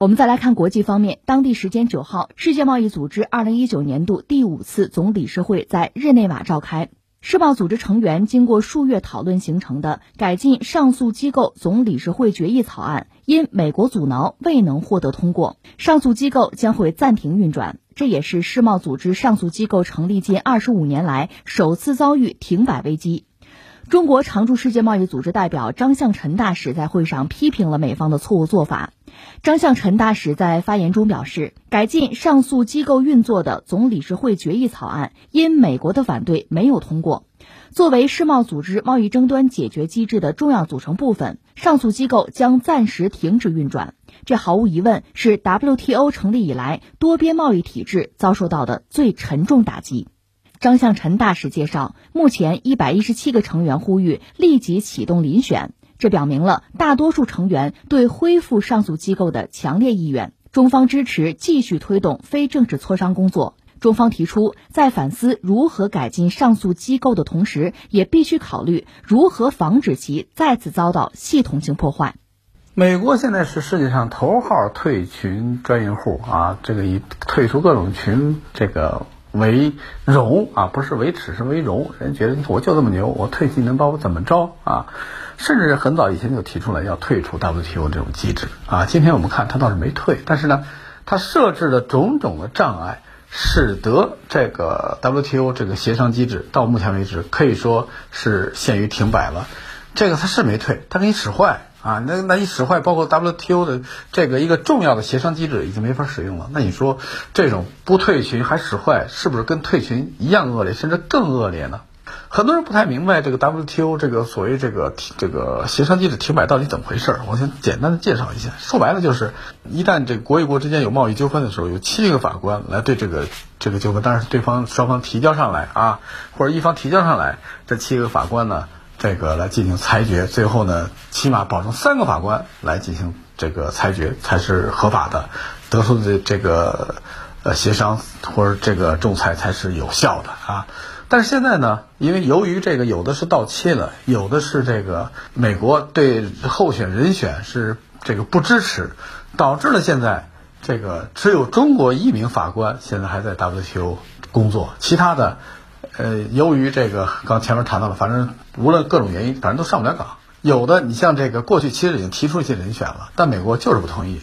我们再来看国际方面，当地时间九号，世界贸易组织二零一九年度第五次总理事会在日内瓦召开。世贸组织成员经过数月讨论形成的改进上诉机构总理事会决议草案，因美国阻挠未能获得通过，上诉机构将会暂停运转。这也是世贸组织上诉机构成立近二十五年来首次遭遇停摆危机。中国常驻世界贸易组织代表张向晨大使在会上批评了美方的错误做法。张向晨大使在发言中表示，改进上诉机构运作的总理事会决议草案因美国的反对没有通过。作为世贸组织贸易争端解决机制的重要组成部分，上诉机构将暂时停止运转。这毫无疑问是 WTO 成立以来多边贸易体制遭受到的最沉重打击。张向晨大使介绍，目前一百一十七个成员呼吁立即启动遴选，这表明了大多数成员对恢复上诉机构的强烈意愿。中方支持继续推动非正式磋商工作。中方提出，在反思如何改进上诉机构的同时，也必须考虑如何防止其再次遭到系统性破坏。美国现在是世界上头号退群专业户啊，这个以退出各种群这个。为荣啊，不是为耻，是为荣。人觉得我就这么牛，我退技能把我怎么着啊？甚至很早以前就提出来要退出 WTO 这种机制啊。今天我们看他倒是没退，但是呢，他设置的种种的障碍，使得这个 WTO 这个协商机制到目前为止可以说是陷于停摆了。这个他是没退，他给你使坏。啊，那那一使坏，包括 WTO 的这个一个重要的协商机制已经没法使用了。那你说这种不退群还使坏，是不是跟退群一样恶劣，甚至更恶劣呢？很多人不太明白这个 WTO 这个所谓这个这个协商机制停摆到底怎么回事儿。我先简单的介绍一下，说白了就是，一旦这国与国之间有贸易纠纷的时候，有七个法官来对这个这个纠纷，当然是对方双方提交上来啊，或者一方提交上来，这七个法官呢。这个来进行裁决，最后呢，起码保证三个法官来进行这个裁决才是合法的，得出的这个呃协商或者这个仲裁才是有效的啊。但是现在呢，因为由于这个有的是到期了，有的是这个美国对候选人选是这个不支持，导致了现在这个只有中国一名法官现在还在 WTO 工作，其他的。呃，由于这个刚前面谈到了，反正无论各种原因，反正都上不了岗。有的你像这个过去其实已经提出一些人选了，但美国就是不同意。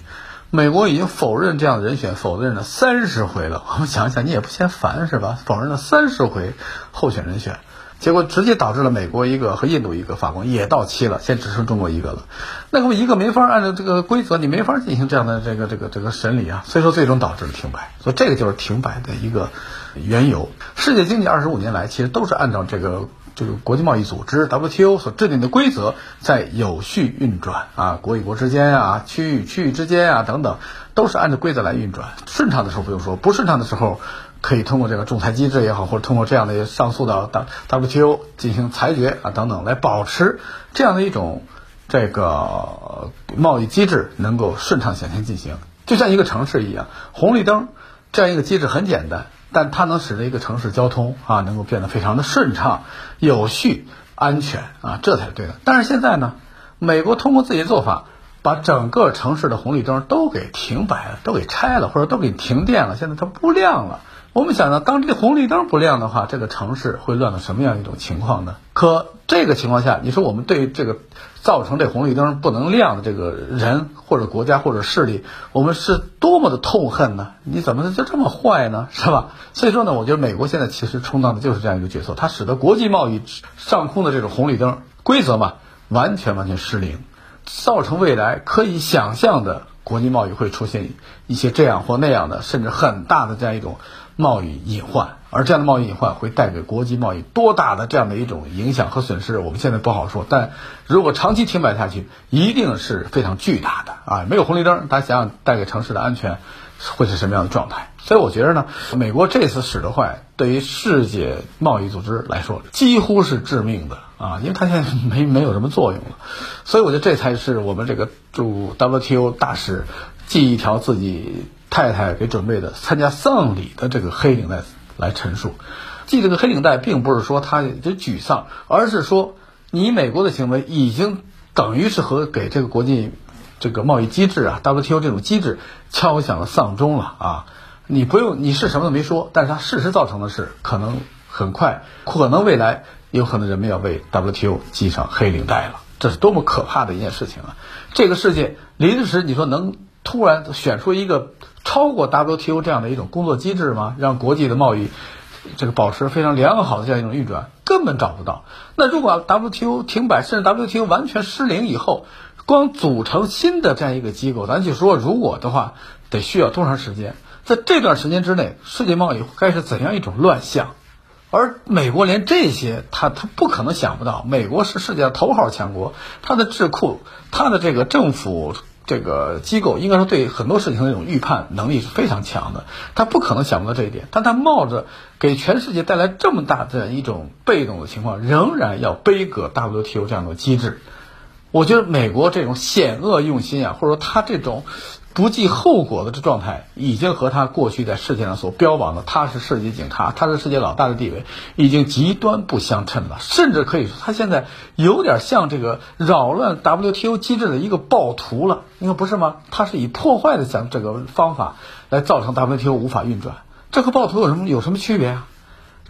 美国已经否认这样的人选，否认了三十回了。我们想想，你也不嫌烦是吧？否认了三十回候选人选。结果直接导致了美国一个和印度一个法官也到期了，现在只剩中国一个了。那么一个没法按照这个规则，你没法进行这样的这个这个这个审理啊，所以说最终导致了停摆。所以这个就是停摆的一个缘由。世界经济二十五年来其实都是按照这个这个国际贸易组织 WTO 所制定的规则在有序运转啊，国与国之间啊，区域区域之间啊等等，都是按照规则来运转。顺畅的时候不用说，不顺畅的时候。可以通过这个仲裁机制也好，或者通过这样的上诉到 WTO 进行裁决啊等等，来保持这样的一种这个贸易机制能够顺畅向前进行。就像一个城市一样，红绿灯这样一个机制很简单，但它能使得一个城市交通啊能够变得非常的顺畅、有序、安全啊，这才是对的。但是现在呢，美国通过自己的做法，把整个城市的红绿灯都给停摆了，都给拆了，或者都给停电了，现在它不亮了。我们想呢，当这个红绿灯不亮的话，这个城市会乱到什么样一种情况呢？可这个情况下，你说我们对这个造成这红绿灯不能亮的这个人或者国家或者势力，我们是多么的痛恨呢？你怎么就这么坏呢？是吧？所以说呢，我觉得美国现在其实充当的就是这样一个角色，它使得国际贸易上空的这种红绿灯规则嘛，完全完全失灵，造成未来可以想象的国际贸易会出现一些这样或那样的，甚至很大的这样一种。贸易隐患，而这样的贸易隐患会带给国际贸易多大的这样的一种影响和损失，我们现在不好说。但如果长期停摆下去，一定是非常巨大的啊！没有红绿灯，大家想想带给城市的安全会是什么样的状态？所以我觉得呢，美国这次使得坏，对于世界贸易组织来说几乎是致命的啊，因为它现在没没有什么作用了。所以我觉得这才是我们这个驻 WTO 大使系一条自己。太太给准备的参加丧礼的这个黑领带来陈述，系这个黑领带并不是说他就沮丧，而是说你美国的行为已经等于是和给这个国际。这个贸易机制啊，WTO 这种机制敲响了丧钟了啊！你不用，你是什么都没说，但是它事实造成的是，可能很快，可能未来有可能人们要为 WTO 系上黑领带了，这是多么可怕的一件事情啊！这个世界临时你说能突然选出一个超过 WTO 这样的一种工作机制吗？让国际的贸易这个保持非常良好的这样一种运转，根本找不到。那如果 WTO 停摆，甚至 WTO 完全失灵以后，光组成新的这样一个机构，咱就说如果的话，得需要多长时间？在这段时间之内，世界贸易该是怎样一种乱象？而美国连这些，他他不可能想不到。美国是世界上头号强国，它的智库，它的这个政府这个机构，应该说对很多事情的这种预判能力是非常强的。他不可能想不到这一点，但他冒着给全世界带来这么大的一种被动的情况，仍然要背歌 WTO 这样的机制。我觉得美国这种险恶用心啊，或者说他这种不计后果的这状态，已经和他过去在世界上所标榜的他是世界警察，他是世界老大的地位，已经极端不相称了。甚至可以说，他现在有点像这个扰乱 WTO 机制的一个暴徒了。你看不是吗？他是以破坏的想这个方法来造成 WTO 无法运转，这和暴徒有什么有什么区别啊？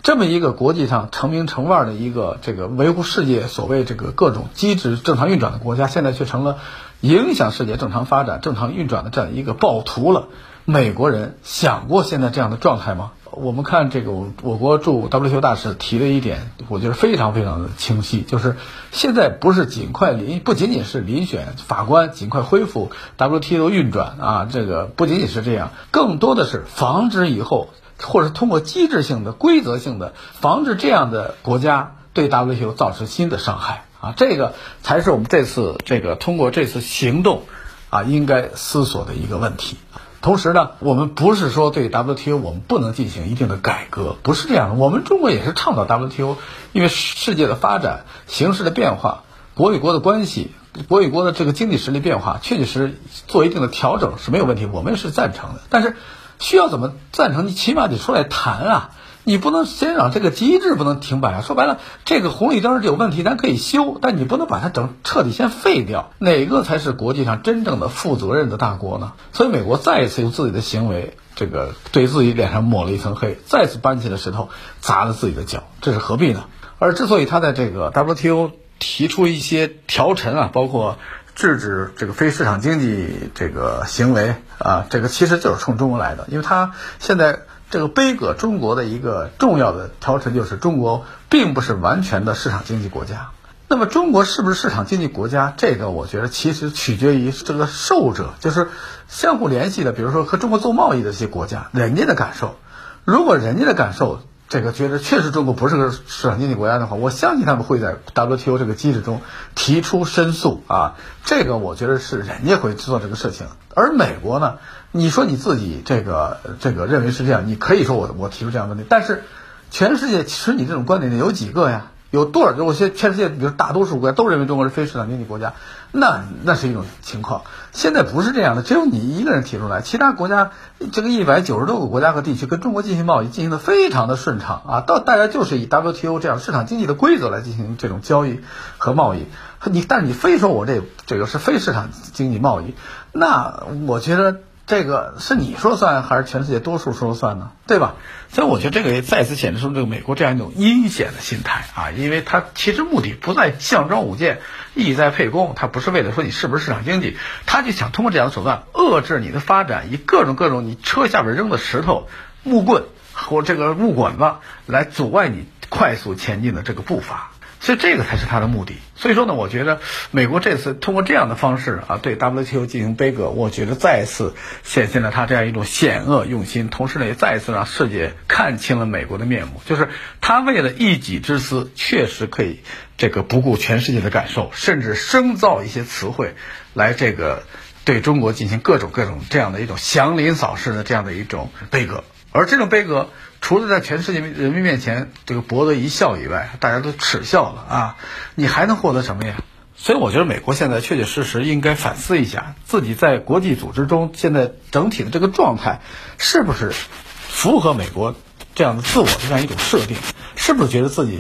这么一个国际上成名成腕的一个这个维护世界所谓这个各种机制正常运转的国家，现在却成了影响世界正常发展、正常运转的这样一个暴徒了。美国人想过现在这样的状态吗？我们看这个我国驻 WTO 大使提了一点，我觉得非常非常的清晰，就是现在不是尽快遴，不仅仅是遴选法官，尽快恢复 WTO 运转啊，这个不仅仅是这样，更多的是防止以后。或者通过机制性的、规则性的防止这样的国家对 WTO 造成新的伤害啊，这个才是我们这次这个通过这次行动啊应该思索的一个问题。同时呢，我们不是说对 WTO 我们不能进行一定的改革，不是这样的。我们中国也是倡导 WTO，因为世界的发展、形势的变化、国与国的关系、国与国的这个经济实力变化，确确实实做一定的调整是没有问题，我们是赞成的。但是。需要怎么赞成？你起码得出来谈啊！你不能先让这个机制不能停摆啊！说白了，这个红绿灯有问题，咱可以修，但你不能把它整彻底先废掉。哪个才是国际上真正的负责任的大国呢？所以美国再一次用自己的行为，这个对自己脸上抹了一层黑，再次搬起了石头砸了自己的脚，这是何必呢？而之所以他在这个 WTO 提出一些调陈啊，包括。制止这个非市场经济这个行为啊，这个其实就是冲中国来的，因为他现在这个悲歌中国的一个重要的条陈就是中国并不是完全的市场经济国家。那么中国是不是市场经济国家？这个我觉得其实取决于这个受者，就是相互联系的，比如说和中国做贸易的一些国家，人家的感受。如果人家的感受。这个觉得确实中国不是个市场经济国家的话，我相信他们会在 WTO 这个机制中提出申诉啊。这个我觉得是人家会做这个事情。而美国呢，你说你自己这个这个认为是这样，你可以说我我提出这样的问题，但是全世界持你这种观点的有几个呀？有多少？有些全世界，比如大多数国家都认为中国是非市场经济国家，那那是一种情况。现在不是这样的，只有你一个人提出来，其他国家这个一百九十多个国家和地区跟中国进行贸易，进行的非常的顺畅啊。到大家就是以 WTO 这样市场经济的规则来进行这种交易和贸易。你但是你非说我这这个是非市场经济贸易，那我觉得。这个是你说算，还是全世界多数说了算呢？对吧？所以我觉得这个也再次显示出这个美国这样一种阴险的心态啊，因为它其实目的不在项庄舞剑，意在沛公，它不是为了说你是不是市场经济，他就想通过这样的手段遏制你的发展，以各种各种你车下边扔的石头、木棍或这个木管子来阻碍你快速前进的这个步伐。所以这个才是他的目的。所以说呢，我觉得美国这次通过这样的方式啊，对 WTO 进行杯葛，我觉得再一次显现了他这样一种险恶用心，同时呢，也再一次让世界看清了美国的面目。就是他为了一己之私，确实可以这个不顾全世界的感受，甚至生造一些词汇来这个对中国进行各种各种这样的一种祥林嫂式的这样的一种杯葛。而这种杯葛。除了在全世界人民面前这个博得一笑以外，大家都耻笑了啊！你还能获得什么呀？所以我觉得美国现在确确实实应该反思一下自己在国际组织中现在整体的这个状态，是不是符合美国这样的自我的这样一种设定？是不是觉得自己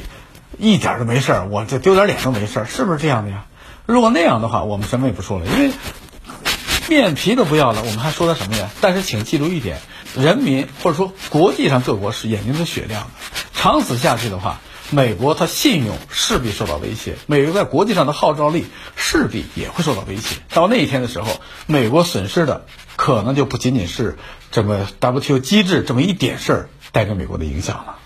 一点都没事儿，我这丢点脸都没事儿？是不是这样的呀？如果那样的话，我们什么也不说了，因为面皮都不要了，我们还说他什么呀？但是请记住一点，人民或者说国际上各国是眼睛是雪亮的，长此下去的话，美国它信用势必受到威胁，美国在国际上的号召力势必也会受到威胁。到那一天的时候，美国损失的可能就不仅仅是这么 WTO 机制这么一点事儿带给美国的影响了。